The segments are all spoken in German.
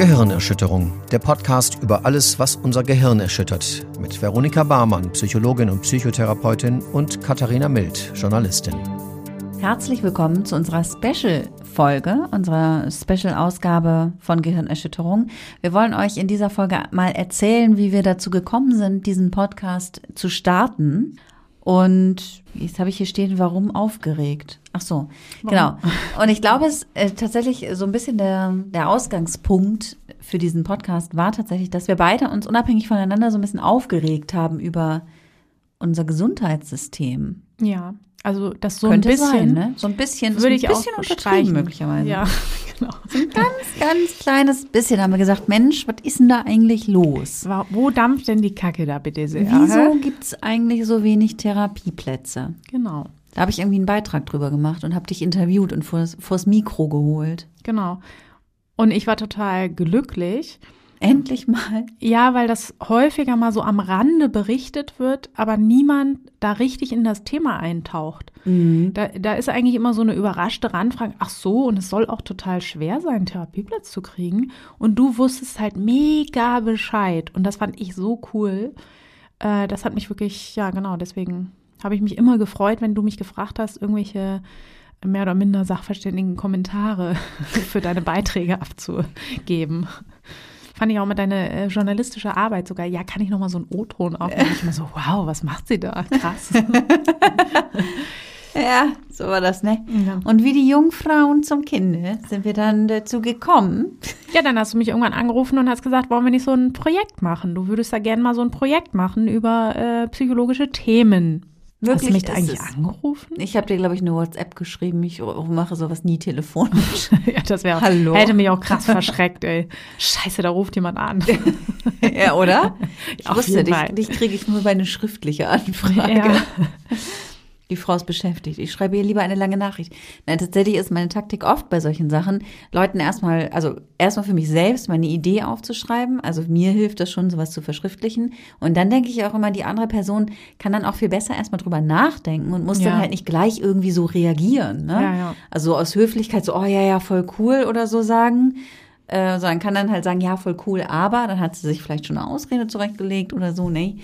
Gehirnerschütterung, der Podcast über alles, was unser Gehirn erschüttert. Mit Veronika Barmann, Psychologin und Psychotherapeutin und Katharina Mild, Journalistin. Herzlich willkommen zu unserer Special-Folge, unserer Special-Ausgabe von Gehirnerschütterung. Wir wollen euch in dieser Folge mal erzählen, wie wir dazu gekommen sind, diesen Podcast zu starten. Und jetzt habe ich hier stehen, warum aufgeregt? Ach so, warum? genau. Und ich glaube, es äh, tatsächlich so ein bisschen der, der Ausgangspunkt für diesen Podcast war tatsächlich, dass wir beide uns unabhängig voneinander so ein bisschen aufgeregt haben über unser Gesundheitssystem. Ja, also das so Könnte ein bisschen, sein, ne? So ein bisschen, würde so ein bisschen unterstreichen möglicherweise. Ja, genau. So ein ganz, ganz kleines bisschen haben wir gesagt, Mensch, was ist denn da eigentlich los? Wo dampft denn die Kacke da bitte sehr? Wieso gibt es eigentlich so wenig Therapieplätze? Genau. Da habe ich irgendwie einen Beitrag drüber gemacht und habe dich interviewt und vors, vors Mikro geholt. Genau. Und ich war total glücklich, Endlich mal. Ja, weil das häufiger mal so am Rande berichtet wird, aber niemand da richtig in das Thema eintaucht. Mhm. Da, da ist eigentlich immer so eine überraschte Randfrage, ach so, und es soll auch total schwer sein, Therapieplatz zu kriegen. Und du wusstest halt mega Bescheid. Und das fand ich so cool. Äh, das hat mich wirklich, ja genau, deswegen habe ich mich immer gefreut, wenn du mich gefragt hast, irgendwelche mehr oder minder sachverständigen Kommentare für deine Beiträge abzugeben fand ich auch mal deine äh, journalistische Arbeit sogar. Ja, kann ich noch mal so einen O-Ton aufnehmen? Ich immer so, wow, was macht sie da? Krass. ja, so war das, ne? Ja. Und wie die Jungfrauen zum Kinde sind wir dann dazu gekommen. Ja, dann hast du mich irgendwann angerufen und hast gesagt, wollen wir nicht so ein Projekt machen? Du würdest da gerne mal so ein Projekt machen über äh, psychologische Themen. Wirklich, Hast du mich da eigentlich es? angerufen? Ich habe dir, glaube ich, eine WhatsApp geschrieben. Ich mache sowas nie telefonisch. ja, das wäre Hallo. Hätte mich auch krass verschreckt, ey. Scheiße, da ruft jemand an. ja, oder? Ich Auf wusste, dich, dich kriege ich nur bei einer schriftlichen Anfrage. Ja. Die Frau ist beschäftigt. Ich schreibe ihr lieber eine lange Nachricht. Nein, tatsächlich ist meine Taktik oft bei solchen Sachen, Leuten erstmal, also erstmal für mich selbst meine Idee aufzuschreiben. Also mir hilft das schon, sowas zu verschriftlichen. Und dann denke ich auch immer, die andere Person kann dann auch viel besser erstmal drüber nachdenken und muss ja. dann halt nicht gleich irgendwie so reagieren. Ne? Ja, ja. Also aus Höflichkeit so, oh ja, ja, voll cool oder so sagen. Äh, sondern kann dann halt sagen, ja, voll cool, aber dann hat sie sich vielleicht schon eine Ausrede zurechtgelegt oder so, ne?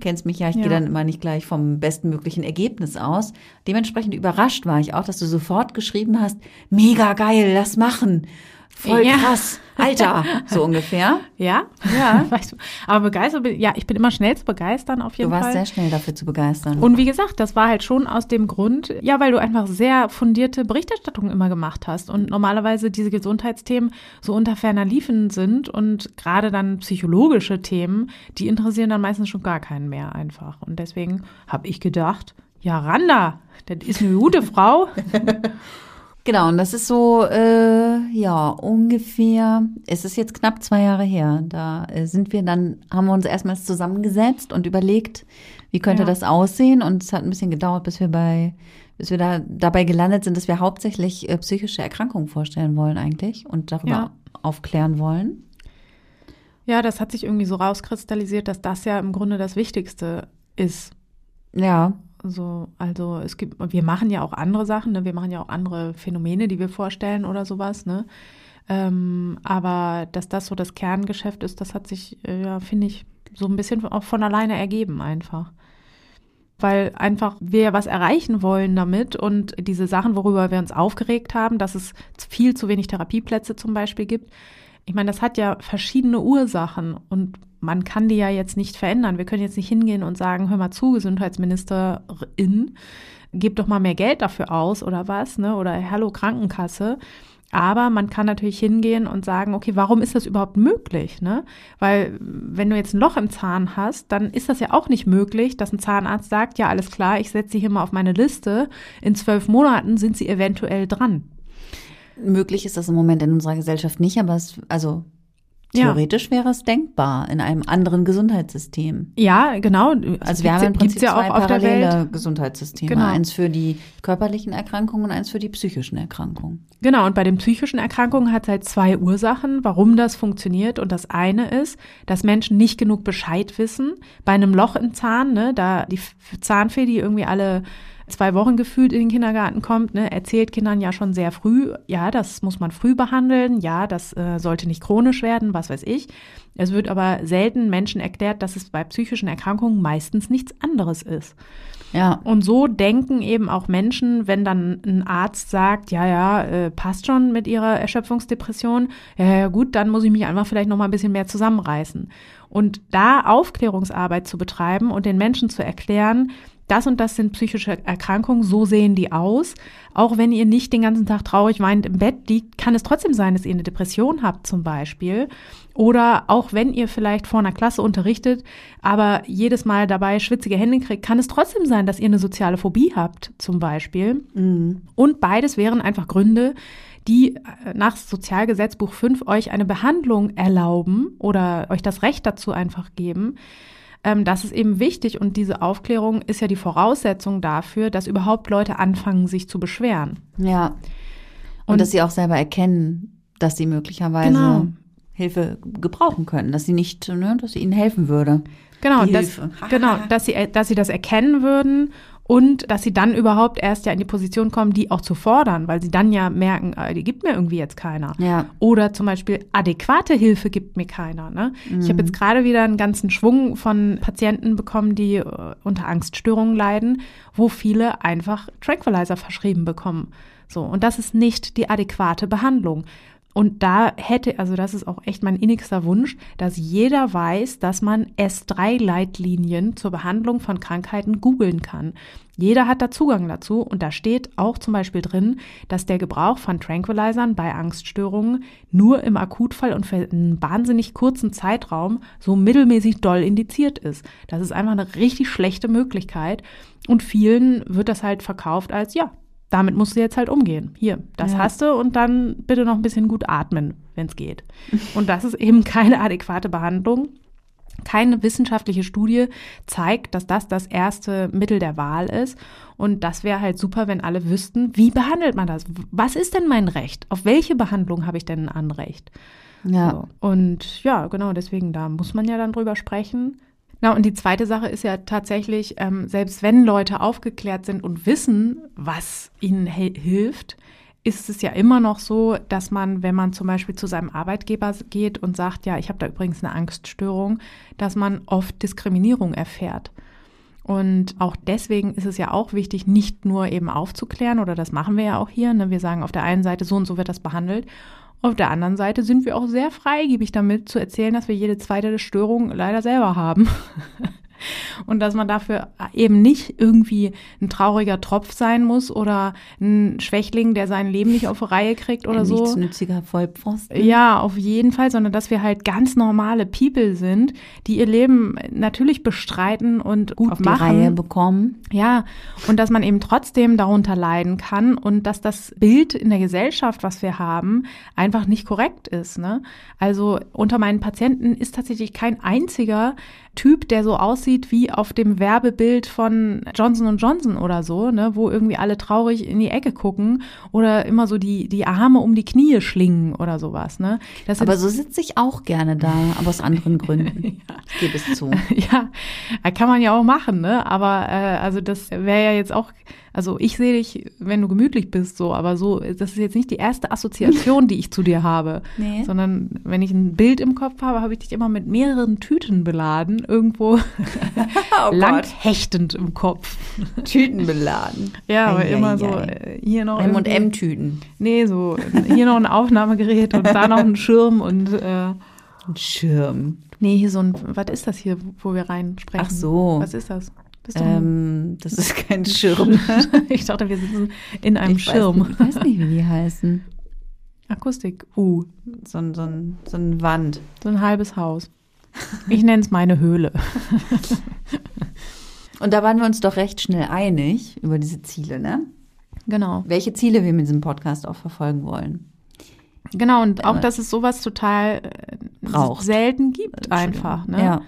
Kennst mich ja, ich ja. gehe dann immer nicht gleich vom bestmöglichen Ergebnis aus. Dementsprechend überrascht war ich auch, dass du sofort geschrieben hast, mega geil, lass machen. Voll ja. krass. Alter, so ungefähr. Ja, ja. Weißt du, aber begeistert, ja, ich bin immer schnell zu begeistern auf jeden Fall. Du warst Fall. sehr schnell dafür zu begeistern. Und wie gesagt, das war halt schon aus dem Grund, ja, weil du einfach sehr fundierte Berichterstattung immer gemacht hast und normalerweise diese Gesundheitsthemen so unter ferner Liefen sind und gerade dann psychologische Themen, die interessieren dann meistens schon gar keinen mehr einfach. Und deswegen habe ich gedacht, ja, Randa, das ist eine gute Frau. Genau, und das ist so, äh, ja, ungefähr, es ist jetzt knapp zwei Jahre her. Da äh, sind wir dann, haben wir uns erstmals zusammengesetzt und überlegt, wie könnte ja. das aussehen. Und es hat ein bisschen gedauert, bis wir bei, bis wir da dabei gelandet sind, dass wir hauptsächlich äh, psychische Erkrankungen vorstellen wollen eigentlich und darüber ja. aufklären wollen. Ja, das hat sich irgendwie so rauskristallisiert, dass das ja im Grunde das Wichtigste ist. Ja. So, also es gibt, wir machen ja auch andere Sachen, ne? wir machen ja auch andere Phänomene, die wir vorstellen oder sowas, ne? Ähm, aber dass das so das Kerngeschäft ist, das hat sich, äh, ja, finde ich, so ein bisschen auch von alleine ergeben einfach. Weil einfach wir was erreichen wollen damit und diese Sachen, worüber wir uns aufgeregt haben, dass es viel zu wenig Therapieplätze zum Beispiel gibt, ich meine, das hat ja verschiedene Ursachen und man kann die ja jetzt nicht verändern. Wir können jetzt nicht hingehen und sagen, hör mal zu, Gesundheitsministerin, gib doch mal mehr Geld dafür aus oder was, ne? Oder hallo Krankenkasse. Aber man kann natürlich hingehen und sagen, okay, warum ist das überhaupt möglich? Ne? Weil wenn du jetzt ein Loch im Zahn hast, dann ist das ja auch nicht möglich, dass ein Zahnarzt sagt, ja, alles klar, ich setze sie hier mal auf meine Liste. In zwölf Monaten sind sie eventuell dran. Möglich ist das im Moment in unserer Gesellschaft nicht, aber es, also Theoretisch wäre es denkbar in einem anderen Gesundheitssystem. Ja, genau. Also wir haben im Prinzip ja zwei parallele Gesundheitssysteme. Genau. Eins für die körperlichen Erkrankungen und eins für die psychischen Erkrankungen. Genau, und bei den psychischen Erkrankungen hat es halt zwei Ursachen, warum das funktioniert. Und das eine ist, dass Menschen nicht genug Bescheid wissen. Bei einem Loch im Zahn, ne, da die Zahnfee, die irgendwie alle zwei Wochen gefühlt in den Kindergarten kommt, ne, erzählt Kindern ja schon sehr früh, ja, das muss man früh behandeln, ja, das äh, sollte nicht chronisch werden, was weiß ich. Es wird aber selten Menschen erklärt, dass es bei psychischen Erkrankungen meistens nichts anderes ist. Ja. Und so denken eben auch Menschen, wenn dann ein Arzt sagt, ja, ja, äh, passt schon mit ihrer Erschöpfungsdepression, ja, ja, gut, dann muss ich mich einfach vielleicht noch mal ein bisschen mehr zusammenreißen. Und da Aufklärungsarbeit zu betreiben und den Menschen zu erklären, das und das sind psychische Erkrankungen, so sehen die aus. Auch wenn ihr nicht den ganzen Tag traurig weint im Bett liegt, kann es trotzdem sein, dass ihr eine Depression habt zum Beispiel. Oder auch wenn ihr vielleicht vor einer Klasse unterrichtet, aber jedes Mal dabei schwitzige Hände kriegt, kann es trotzdem sein, dass ihr eine soziale Phobie habt zum Beispiel. Mhm. Und beides wären einfach Gründe, die äh, nach Sozialgesetzbuch 5 euch eine Behandlung erlauben oder euch das Recht dazu einfach geben, ähm, das ist eben wichtig und diese Aufklärung ist ja die Voraussetzung dafür, dass überhaupt Leute anfangen, sich zu beschweren. Ja. Und, und dass sie auch selber erkennen, dass sie möglicherweise genau. Hilfe gebrauchen können, dass sie nicht, ne, dass sie ihnen helfen würde. Genau, dass, genau, dass sie, dass sie das erkennen würden und dass sie dann überhaupt erst ja in die Position kommen, die auch zu fordern, weil sie dann ja merken, äh, die gibt mir irgendwie jetzt keiner. Ja. Oder zum Beispiel adäquate Hilfe gibt mir keiner. Ne? Mhm. Ich habe jetzt gerade wieder einen ganzen Schwung von Patienten bekommen, die äh, unter Angststörungen leiden, wo viele einfach Tranquilizer verschrieben bekommen. So, und das ist nicht die adäquate Behandlung. Und da hätte, also das ist auch echt mein innigster Wunsch, dass jeder weiß, dass man S3-Leitlinien zur Behandlung von Krankheiten googeln kann. Jeder hat da Zugang dazu und da steht auch zum Beispiel drin, dass der Gebrauch von Tranquilizern bei Angststörungen nur im Akutfall und für einen wahnsinnig kurzen Zeitraum so mittelmäßig doll indiziert ist. Das ist einfach eine richtig schlechte Möglichkeit und vielen wird das halt verkauft als, ja, damit musst du jetzt halt umgehen. Hier, das ja. hast du und dann bitte noch ein bisschen gut atmen, wenn es geht. Und das ist eben keine adäquate Behandlung. Keine wissenschaftliche Studie zeigt, dass das das erste Mittel der Wahl ist. Und das wäre halt super, wenn alle wüssten, wie behandelt man das? Was ist denn mein Recht? Auf welche Behandlung habe ich denn ein Anrecht? Ja. So. Und ja, genau, deswegen, da muss man ja dann drüber sprechen. Na, und die zweite Sache ist ja tatsächlich, ähm, selbst wenn Leute aufgeklärt sind und wissen, was ihnen hilft, ist es ja immer noch so, dass man, wenn man zum Beispiel zu seinem Arbeitgeber geht und sagt, ja, ich habe da übrigens eine Angststörung, dass man oft Diskriminierung erfährt. Und auch deswegen ist es ja auch wichtig, nicht nur eben aufzuklären, oder das machen wir ja auch hier. Ne? Wir sagen auf der einen Seite, so und so wird das behandelt. Auf der anderen Seite sind wir auch sehr freigebig damit zu erzählen, dass wir jede zweite Störung leider selber haben. Und dass man dafür eben nicht irgendwie ein trauriger Tropf sein muss oder ein Schwächling, der sein Leben nicht auf die Reihe kriegt oder ein so. Nichtsnütziger Vollpfosten. Ja, auf jeden Fall, sondern dass wir halt ganz normale People sind, die ihr Leben natürlich bestreiten und gut auf machen. die Reihe bekommen. Ja, und dass man eben trotzdem darunter leiden kann und dass das Bild in der Gesellschaft, was wir haben, einfach nicht korrekt ist. Ne? Also unter meinen Patienten ist tatsächlich kein einziger Typ, der so aussieht wie auf dem Werbebild von Johnson Johnson oder so, ne, wo irgendwie alle traurig in die Ecke gucken oder immer so die, die Arme um die Knie schlingen oder sowas. Ne? Das aber so sitze ich auch gerne da, aber aus anderen Gründen. ja. Ich gebe es zu. Ja, kann man ja auch machen, ne? Aber äh, also das wäre ja jetzt auch also ich sehe dich, wenn du gemütlich bist, so, aber so, das ist jetzt nicht die erste Assoziation, die ich zu dir habe. Nee. Sondern wenn ich ein Bild im Kopf habe, habe ich dich immer mit mehreren Tüten beladen, irgendwo oh lang hechtend im Kopf. Tüten beladen. Ja, aber ei, immer ei, so. Äh, hier noch. M&M-Tüten. Nee, so hier noch ein Aufnahmegerät und da noch ein Schirm und äh, ein Schirm. Nee, hier so ein, was ist das hier, wo wir reinsprechen? Ach so. Was ist das? Das, ähm, das ist kein Schirm. ich dachte, wir sitzen in einem ich Schirm. Weiß, ich weiß nicht, wie die heißen. Akustik. Uh. So, ein, so, ein, so eine Wand. So ein halbes Haus. Ich nenne es meine Höhle. Und da waren wir uns doch recht schnell einig über diese Ziele, ne? Genau. Welche Ziele wir mit diesem Podcast auch verfolgen wollen. Genau, und auch, dass es sowas total äh, Braucht. selten gibt einfach. Ne? Ja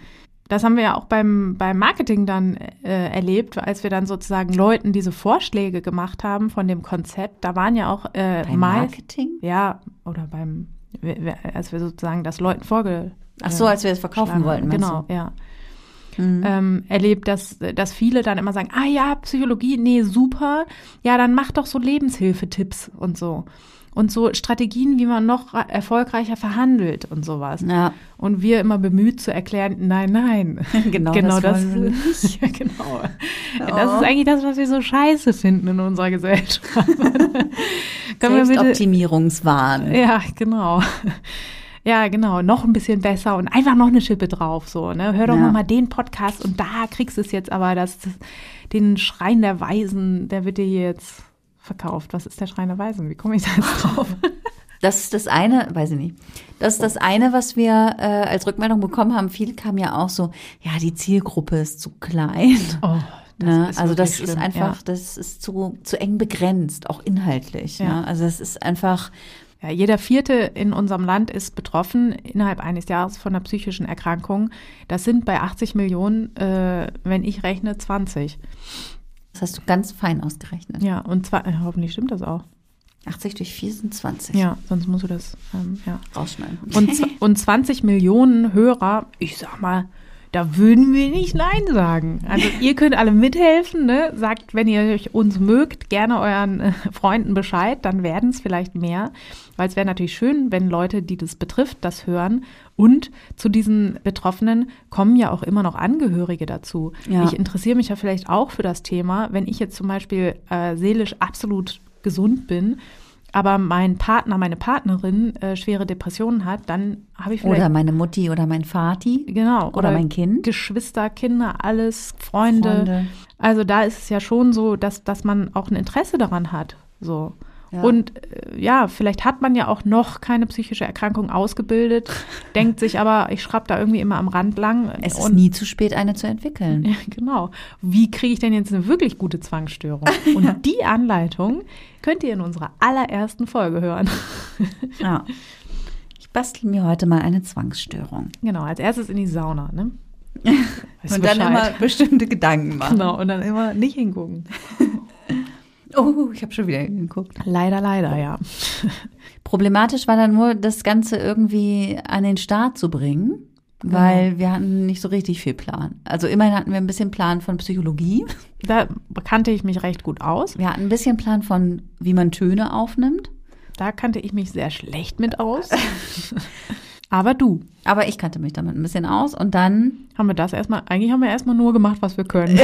das haben wir ja auch beim, beim Marketing dann äh, erlebt, als wir dann sozusagen Leuten diese Vorschläge gemacht haben von dem Konzept. Da waren ja auch äh, beim Marketing? Ja, oder beim, als wir sozusagen das Leuten vorge... Ach so, als wir es verkaufen wollten. Genau, du? ja. mhm. ähm, erlebt, dass, dass viele dann immer sagen, ah ja, Psychologie, nee, super, ja, dann mach doch so Lebenshilfetipps und so und so Strategien, wie man noch erfolgreicher verhandelt und sowas. Ja. Und wir immer bemüht zu erklären, nein, nein, genau, genau das, das nicht. Ja, genau. Oh. Das ist eigentlich das, was wir so scheiße finden in unserer Gesellschaft. Selbstoptimierungswahn. Ja, genau. Ja, genau, noch ein bisschen besser und einfach noch eine Schippe drauf, so, ne? Hör doch ja. mal den Podcast und da kriegst du es jetzt aber, das, das, den Schrein der Weisen, der wird dir jetzt verkauft. Was ist der Schrein der Weisen? Wie komme ich da jetzt drauf? Das ist das eine, weiß ich nicht. Das ist das eine, was wir äh, als Rückmeldung bekommen haben. Viel kam ja auch so, ja, die Zielgruppe ist zu klein. Oh, das ne? Also das schlimm, ist einfach, ja. das ist zu, zu eng begrenzt, auch inhaltlich. Ja. Ne? Also es ist einfach. Ja, jeder Vierte in unserem Land ist betroffen innerhalb eines Jahres von einer psychischen Erkrankung. Das sind bei 80 Millionen, äh, wenn ich rechne, 20. Das hast du ganz fein ausgerechnet. Ja, und zwar, äh, hoffentlich stimmt das auch. 80 durch 4 sind 20. Ja, sonst musst du das ähm, ja. rausschneiden. Und, und 20 Millionen Hörer, ich sag mal, da würden wir nicht Nein sagen. Also ihr könnt alle mithelfen, ne? Sagt, wenn ihr uns mögt, gerne euren äh, Freunden Bescheid, dann werden es vielleicht mehr. Weil es wäre natürlich schön, wenn Leute, die das betrifft, das hören. Und zu diesen Betroffenen kommen ja auch immer noch Angehörige dazu. Ja. Ich interessiere mich ja vielleicht auch für das Thema, wenn ich jetzt zum Beispiel äh, seelisch absolut gesund bin aber mein Partner, meine Partnerin äh, schwere Depressionen hat, dann habe ich vielleicht. Oder meine Mutti oder mein Vati. Genau. Oder, oder mein Kind. Geschwister, Kinder, alles, Freunde. Freunde. Also da ist es ja schon so, dass, dass man auch ein Interesse daran hat. So. Ja. Und äh, ja, vielleicht hat man ja auch noch keine psychische Erkrankung ausgebildet, denkt sich aber, ich schraube da irgendwie immer am Rand lang. Es ist nie zu spät, eine zu entwickeln. Ja, genau. Wie kriege ich denn jetzt eine wirklich gute Zwangsstörung? Und ja. die Anleitung könnt ihr in unserer allerersten Folge hören. ja. Ich bastel mir heute mal eine Zwangsstörung. Genau, als erstes in die Sauna, ne? und dann immer bestimmte Gedanken machen. Genau, und dann immer nicht hingucken. Oh, ich habe schon wieder hingeguckt. Leider, leider, ja. Problematisch war dann nur, das Ganze irgendwie an den Start zu bringen, weil genau. wir hatten nicht so richtig viel Plan. Also immerhin hatten wir ein bisschen Plan von Psychologie. Da kannte ich mich recht gut aus. Wir hatten ein bisschen Plan von, wie man Töne aufnimmt. Da kannte ich mich sehr schlecht mit aus. Aber du. Aber ich kannte mich damit ein bisschen aus und dann. Haben wir das erstmal, eigentlich haben wir erstmal nur gemacht, was wir können.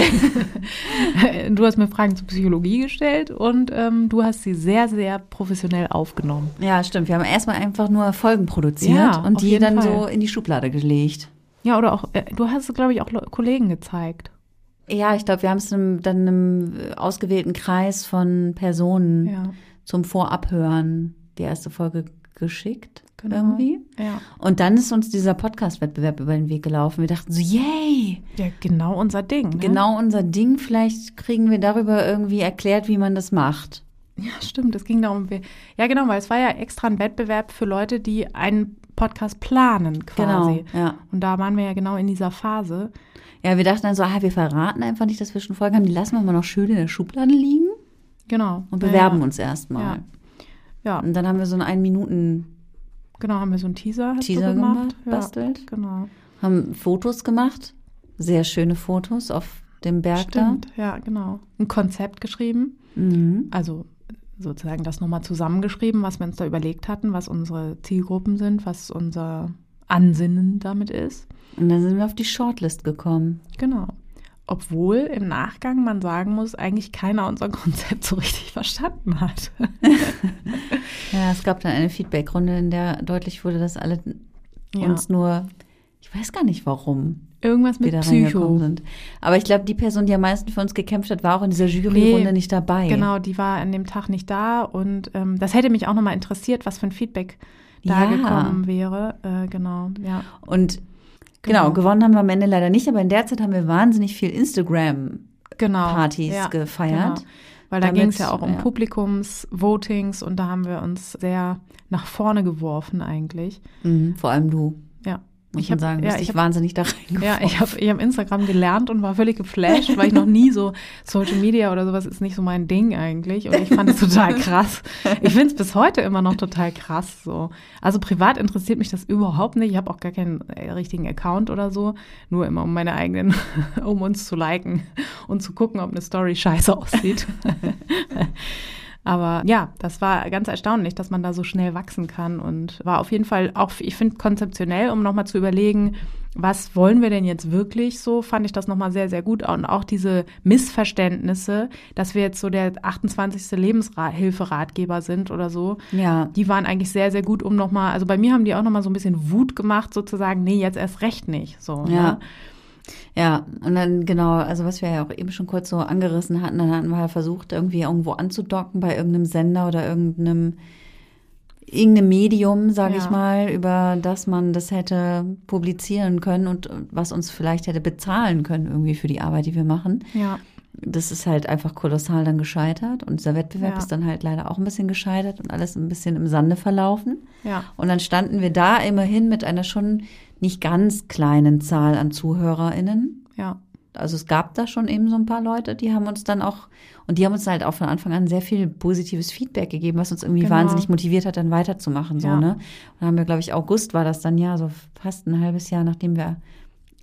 du hast mir Fragen zur Psychologie gestellt und ähm, du hast sie sehr, sehr professionell aufgenommen. Ja, stimmt. Wir haben erstmal einfach nur Folgen produziert ja, und die dann Fall. so in die Schublade gelegt. Ja, oder auch, äh, du hast es, glaube ich, auch Kollegen gezeigt. Ja, ich glaube, wir haben es dann einem ausgewählten Kreis von Personen ja. zum Vorabhören die erste Folge geschickt genau. irgendwie. Ja. Und dann ist uns dieser Podcast-Wettbewerb über den Weg gelaufen. Wir dachten so, yay! Ja, genau unser Ding. Ne? Genau unser Ding. Vielleicht kriegen wir darüber irgendwie erklärt, wie man das macht. Ja, stimmt. Es ging darum, ja genau, weil es war ja extra ein Wettbewerb für Leute, die einen Podcast planen quasi. Genau, ja. Und da waren wir ja genau in dieser Phase. Ja, wir dachten dann so, ah, wir verraten einfach nicht, dass wir schon Folgen haben. Die lassen wir mal noch schön in der Schublade liegen. Genau. Und bewerben ja, uns erstmal. Ja. ja. Und dann haben wir so einen ein Minuten Genau, haben wir so einen Teaser, Teaser gemacht, gemacht bastelt. Ja, genau. Haben Fotos gemacht, sehr schöne Fotos auf dem Berg Stimmt, da. ja, genau. Ein Konzept geschrieben, mhm. also sozusagen das nochmal zusammengeschrieben, was wir uns da überlegt hatten, was unsere Zielgruppen sind, was unser Ansinnen damit ist. Und dann sind wir auf die Shortlist gekommen. Genau. Obwohl im Nachgang man sagen muss, eigentlich keiner unser Konzept so richtig verstanden hat. ja, es gab dann eine Feedbackrunde, in der deutlich wurde, dass alle ja. uns nur, ich weiß gar nicht warum. Irgendwas mit Psycho. Sind. Aber ich glaube, die Person, die am meisten für uns gekämpft hat, war auch in dieser Juryrunde nee, nicht dabei. Genau, die war an dem Tag nicht da. Und ähm, das hätte mich auch nochmal interessiert, was für ein Feedback da ja. gekommen wäre. Äh, genau, ja. Und Genau. genau, gewonnen haben wir am Ende leider nicht, aber in der Zeit haben wir wahnsinnig viel Instagram-Partys genau, ja, gefeiert. Genau. Weil da ging es ja auch um ja. Publikumsvotings und da haben wir uns sehr nach vorne geworfen eigentlich. Mhm, vor allem du. Ja. Muss ich hab, sagen. Ja, ich habe wahnsinnig da reingekommen. Ja, ich habe ich hab Instagram gelernt und war völlig geflasht, weil ich noch nie so Social Media oder sowas ist nicht so mein Ding eigentlich. Und ich fand es total krass. Ich finde es bis heute immer noch total krass. So. Also privat interessiert mich das überhaupt nicht. Ich habe auch gar keinen äh, richtigen Account oder so. Nur immer um meine eigenen, um uns zu liken und zu gucken, ob eine Story scheiße aussieht. Aber ja, das war ganz erstaunlich, dass man da so schnell wachsen kann und war auf jeden Fall auch, ich finde, konzeptionell, um nochmal zu überlegen, was wollen wir denn jetzt wirklich so, fand ich das nochmal sehr, sehr gut. Und auch diese Missverständnisse, dass wir jetzt so der 28. Lebenshilferatgeber sind oder so, ja. die waren eigentlich sehr, sehr gut, um nochmal, also bei mir haben die auch nochmal so ein bisschen Wut gemacht, sozusagen, nee, jetzt erst recht nicht. So, ja. Ne? Ja, und dann genau, also was wir ja auch eben schon kurz so angerissen hatten, dann hatten wir halt versucht, irgendwie irgendwo anzudocken bei irgendeinem Sender oder irgendeinem irgendeinem Medium, sage ja. ich mal, über das man das hätte publizieren können und was uns vielleicht hätte bezahlen können irgendwie für die Arbeit, die wir machen. Ja. Das ist halt einfach kolossal dann gescheitert und dieser Wettbewerb ja. ist dann halt leider auch ein bisschen gescheitert und alles ein bisschen im Sande verlaufen. Ja. Und dann standen wir da immerhin mit einer schon nicht ganz kleinen Zahl an ZuhörerInnen. Ja. Also es gab da schon eben so ein paar Leute, die haben uns dann auch, und die haben uns halt auch von Anfang an sehr viel positives Feedback gegeben, was uns irgendwie genau. wahnsinnig motiviert hat, dann weiterzumachen. So, ja. ne? Und dann haben wir, glaube ich, August war das dann ja, so fast ein halbes Jahr, nachdem wir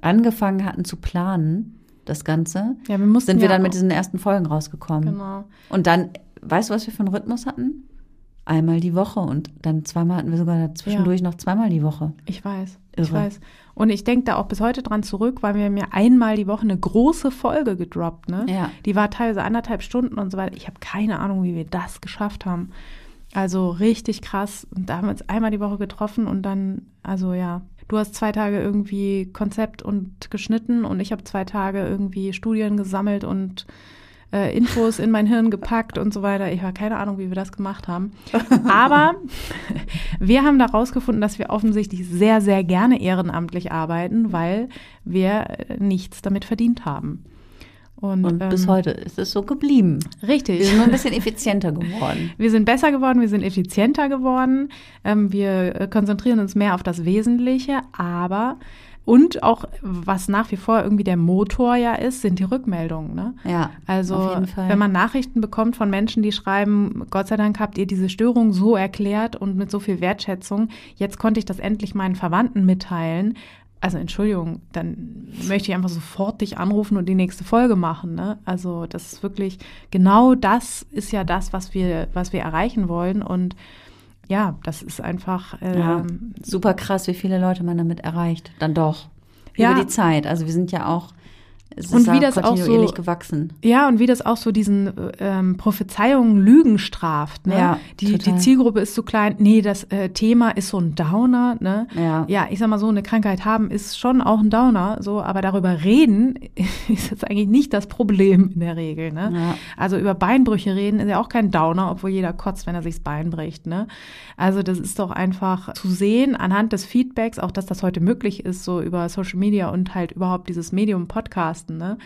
angefangen hatten zu planen, das Ganze, ja, wir mussten sind wir ja dann mit diesen ersten Folgen rausgekommen. Genau. Und dann, weißt du, was wir für einen Rhythmus hatten? Einmal die Woche und dann zweimal hatten wir sogar zwischendurch ja. noch zweimal die Woche. Ich weiß. Irre. Ich weiß. Und ich denke da auch bis heute dran zurück, weil wir mir einmal die Woche eine große Folge gedroppt, ne? Ja. Die war teilweise anderthalb Stunden und so weiter. Ich habe keine Ahnung, wie wir das geschafft haben. Also richtig krass. Und da haben wir uns einmal die Woche getroffen und dann, also ja, du hast zwei Tage irgendwie Konzept und geschnitten und ich habe zwei Tage irgendwie Studien gesammelt und äh, Infos in mein Hirn gepackt und so weiter. Ich habe keine Ahnung, wie wir das gemacht haben. Aber wir haben da rausgefunden, dass wir offensichtlich sehr, sehr gerne ehrenamtlich arbeiten, weil wir äh, nichts damit verdient haben. Und, und bis ähm, heute ist es so geblieben. Richtig. Wir sind nur ein bisschen effizienter geworden. Wir sind besser geworden, wir sind effizienter geworden. Ähm, wir äh, konzentrieren uns mehr auf das Wesentliche, aber und auch, was nach wie vor irgendwie der Motor ja ist, sind die Rückmeldungen. Ne? Ja, also wenn man Nachrichten bekommt von Menschen, die schreiben, Gott sei Dank habt ihr diese Störung so erklärt und mit so viel Wertschätzung, jetzt konnte ich das endlich meinen Verwandten mitteilen. Also Entschuldigung, dann möchte ich einfach sofort dich anrufen und die nächste Folge machen. Ne? Also das ist wirklich genau das ist ja das, was wir, was wir erreichen wollen und ja, das ist einfach äh, ja, super krass, wie viele Leute man damit erreicht. Dann doch. Ja. Über die Zeit. Also wir sind ja auch es und wie das auch so gewachsen. Ja, und wie das auch so diesen ähm, Prophezeiungen Lügen straft. Ne? Ja, die, die Zielgruppe ist so klein. Nee, das äh, Thema ist so ein Downer. Ne? Ja. ja, ich sag mal so, eine Krankheit haben ist schon auch ein Downer. So, aber darüber reden ist jetzt eigentlich nicht das Problem in der Regel. Ne? Ja. Also über Beinbrüche reden ist ja auch kein Downer, obwohl jeder kotzt, wenn er sich das Bein bricht. Ne? Also das ist doch einfach zu sehen anhand des Feedbacks, auch dass das heute möglich ist, so über Social Media und halt überhaupt dieses Medium Podcast Podcasten, ne?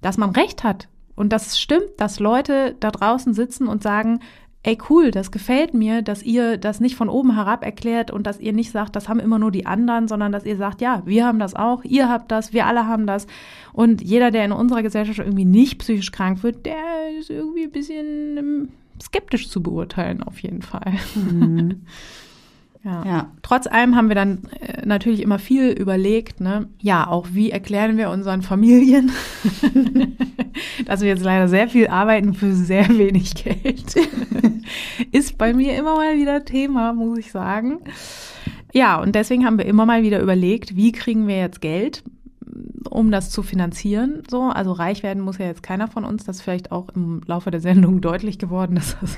dass man recht hat und das stimmt, dass Leute da draußen sitzen und sagen, ey cool, das gefällt mir, dass ihr das nicht von oben herab erklärt und dass ihr nicht sagt, das haben immer nur die anderen, sondern dass ihr sagt, ja, wir haben das auch, ihr habt das, wir alle haben das. Und jeder, der in unserer Gesellschaft irgendwie nicht psychisch krank wird, der ist irgendwie ein bisschen ähm, skeptisch zu beurteilen, auf jeden Fall. Mhm. Ja. ja. Trotz allem haben wir dann äh, natürlich immer viel überlegt, ne? Ja, auch wie erklären wir unseren Familien, dass wir jetzt leider sehr viel arbeiten für sehr wenig Geld. Ist bei mir immer mal wieder Thema, muss ich sagen. Ja, und deswegen haben wir immer mal wieder überlegt, wie kriegen wir jetzt Geld, um das zu finanzieren. So, also reich werden muss ja jetzt keiner von uns. Das ist vielleicht auch im Laufe der Sendung deutlich geworden, dass das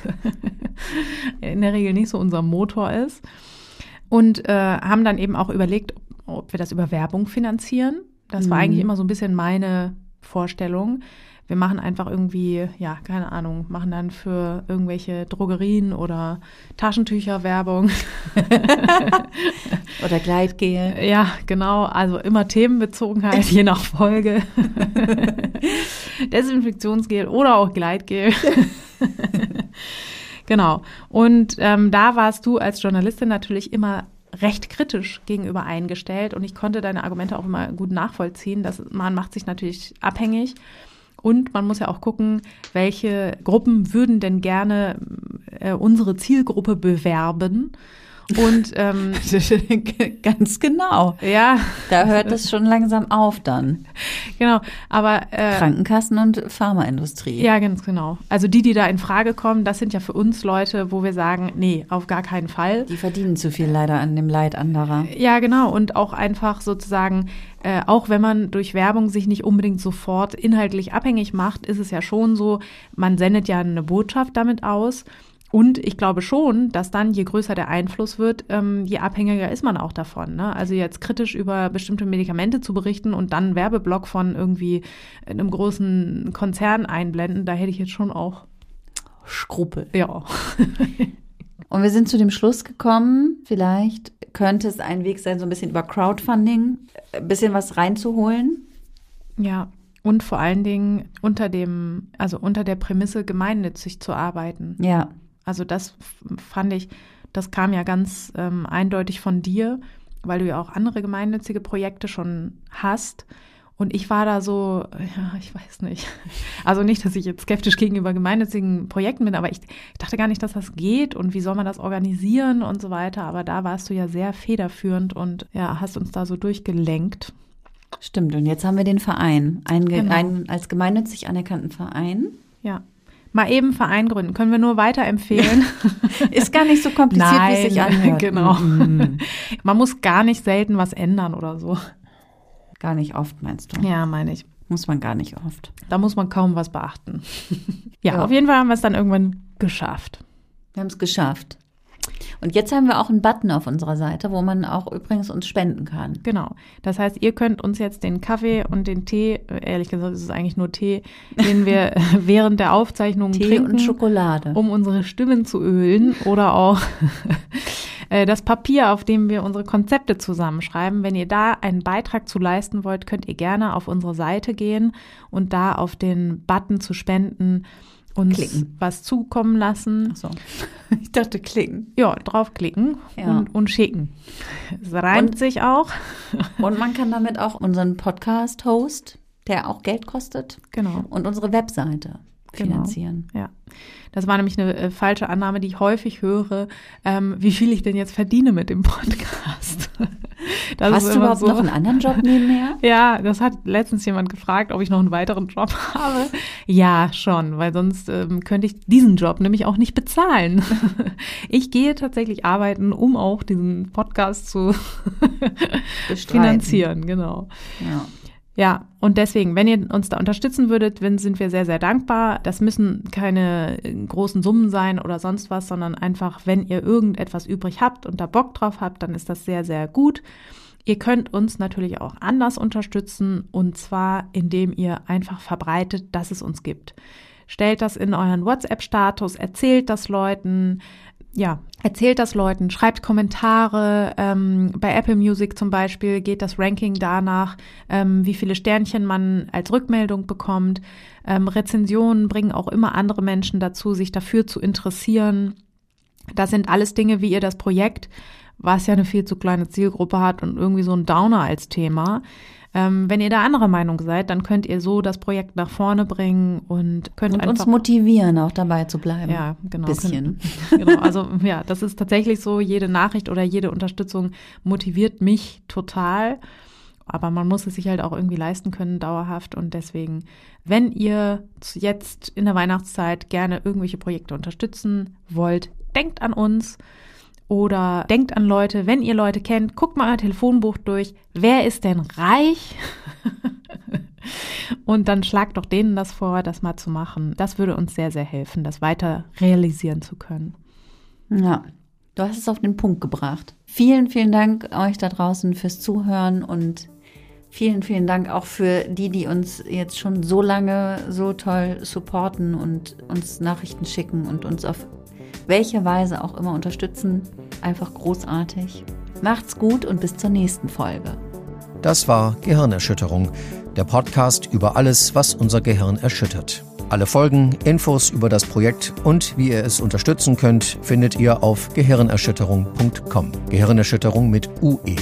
in der Regel nicht so unser Motor ist und äh, haben dann eben auch überlegt, ob wir das über Werbung finanzieren. Das war mhm. eigentlich immer so ein bisschen meine Vorstellung. Wir machen einfach irgendwie, ja, keine Ahnung, machen dann für irgendwelche Drogerien oder Taschentücher Werbung. oder Gleitgel. Ja, genau. Also immer Themenbezogenheit, je nach Folge. Desinfektionsgel oder auch Gleitgel. Genau. Und ähm, da warst du als Journalistin natürlich immer recht kritisch gegenüber eingestellt und ich konnte deine Argumente auch immer gut nachvollziehen. dass man macht sich natürlich abhängig und man muss ja auch gucken, welche Gruppen würden denn gerne äh, unsere Zielgruppe bewerben. Und ähm, ganz genau. Ja. Da hört es schon langsam auf dann. Genau. Aber äh, Krankenkassen und Pharmaindustrie. Ja, ganz genau. Also die, die da in Frage kommen, das sind ja für uns Leute, wo wir sagen, nee, auf gar keinen Fall. Die verdienen zu viel leider an dem Leid anderer. Ja, genau. Und auch einfach sozusagen äh, auch wenn man durch Werbung sich nicht unbedingt sofort inhaltlich abhängig macht, ist es ja schon so, man sendet ja eine Botschaft damit aus. Und ich glaube schon, dass dann, je größer der Einfluss wird, ähm, je abhängiger ist man auch davon. Ne? Also jetzt kritisch über bestimmte Medikamente zu berichten und dann einen Werbeblock von irgendwie einem großen Konzern einblenden, da hätte ich jetzt schon auch Skrupel. Ja. und wir sind zu dem Schluss gekommen, vielleicht könnte es ein Weg sein, so ein bisschen über Crowdfunding ein bisschen was reinzuholen. Ja, und vor allen Dingen unter dem, also unter der Prämisse, gemeinnützig zu arbeiten. Ja. Also das fand ich, das kam ja ganz ähm, eindeutig von dir, weil du ja auch andere gemeinnützige Projekte schon hast. Und ich war da so, ja, ich weiß nicht. Also nicht, dass ich jetzt skeptisch gegenüber gemeinnützigen Projekten bin, aber ich dachte gar nicht, dass das geht und wie soll man das organisieren und so weiter. Aber da warst du ja sehr federführend und ja, hast uns da so durchgelenkt. Stimmt. Und jetzt haben wir den Verein, einen, genau. einen als gemeinnützig anerkannten Verein. Ja mal eben Verein gründen. Können wir nur weiterempfehlen. Ist gar nicht so kompliziert, Nein, wie es sich anhört. Genau. Mm. Man muss gar nicht selten was ändern oder so. Gar nicht oft, meinst du? Ja, meine ich. Muss man gar nicht oft. Da muss man kaum was beachten. ja, ja, auf jeden Fall haben wir es dann irgendwann geschafft. Wir haben es geschafft. Und jetzt haben wir auch einen Button auf unserer Seite, wo man auch übrigens uns spenden kann. Genau. Das heißt, ihr könnt uns jetzt den Kaffee und den Tee, ehrlich gesagt ist es eigentlich nur Tee, den wir während der Aufzeichnung Tee trinken, und Schokolade, um unsere Stimmen zu ölen oder auch äh, das Papier, auf dem wir unsere Konzepte zusammenschreiben. Wenn ihr da einen Beitrag zu leisten wollt, könnt ihr gerne auf unsere Seite gehen und da auf den Button zu spenden uns klicken. was zukommen lassen. Ach so. Ich dachte klicken. Ja, draufklicken ja. Und, und schicken. Es reimt und, sich auch. Und man kann damit auch unseren Podcast-Host, der auch Geld kostet, genau. und unsere Webseite. Finanzieren. Genau. Ja. Das war nämlich eine äh, falsche Annahme, die ich häufig höre, ähm, wie viel ich denn jetzt verdiene mit dem Podcast. Das Hast du überhaupt so. noch einen anderen Job nebenher? Ja, das hat letztens jemand gefragt, ob ich noch einen weiteren Job habe. Ja, schon, weil sonst ähm, könnte ich diesen Job nämlich auch nicht bezahlen. Ich gehe tatsächlich arbeiten, um auch diesen Podcast zu finanzieren, genau. Ja. Ja, und deswegen, wenn ihr uns da unterstützen würdet, sind wir sehr, sehr dankbar. Das müssen keine großen Summen sein oder sonst was, sondern einfach, wenn ihr irgendetwas übrig habt und da Bock drauf habt, dann ist das sehr, sehr gut. Ihr könnt uns natürlich auch anders unterstützen und zwar, indem ihr einfach verbreitet, dass es uns gibt. Stellt das in euren WhatsApp-Status, erzählt das Leuten, ja, erzählt das Leuten, schreibt Kommentare. Ähm, bei Apple Music zum Beispiel geht das Ranking danach, ähm, wie viele Sternchen man als Rückmeldung bekommt. Ähm, Rezensionen bringen auch immer andere Menschen dazu, sich dafür zu interessieren. Das sind alles Dinge, wie ihr das Projekt, was ja eine viel zu kleine Zielgruppe hat und irgendwie so ein Downer als Thema, ähm, wenn ihr da anderer Meinung seid, dann könnt ihr so das Projekt nach vorne bringen und könnt und einfach, uns motivieren, auch dabei zu bleiben. Ja, genau. Bisschen. genau. Also ja, das ist tatsächlich so. Jede Nachricht oder jede Unterstützung motiviert mich total. Aber man muss es sich halt auch irgendwie leisten können, dauerhaft. Und deswegen, wenn ihr jetzt in der Weihnachtszeit gerne irgendwelche Projekte unterstützen wollt, denkt an uns. Oder denkt an Leute, wenn ihr Leute kennt, guckt mal euer Telefonbuch durch. Wer ist denn reich? Und dann schlagt doch denen das vor, das mal zu machen. Das würde uns sehr, sehr helfen, das weiter realisieren zu können. Ja, du hast es auf den Punkt gebracht. Vielen, vielen Dank euch da draußen fürs Zuhören und vielen, vielen Dank auch für die, die uns jetzt schon so lange so toll supporten und uns Nachrichten schicken und uns auf welche Weise auch immer unterstützen. Einfach großartig. Macht's gut und bis zur nächsten Folge. Das war Gehirnerschütterung, der Podcast über alles, was unser Gehirn erschüttert. Alle Folgen, Infos über das Projekt und wie ihr es unterstützen könnt, findet ihr auf gehirnerschütterung.com. Gehirnerschütterung mit UE.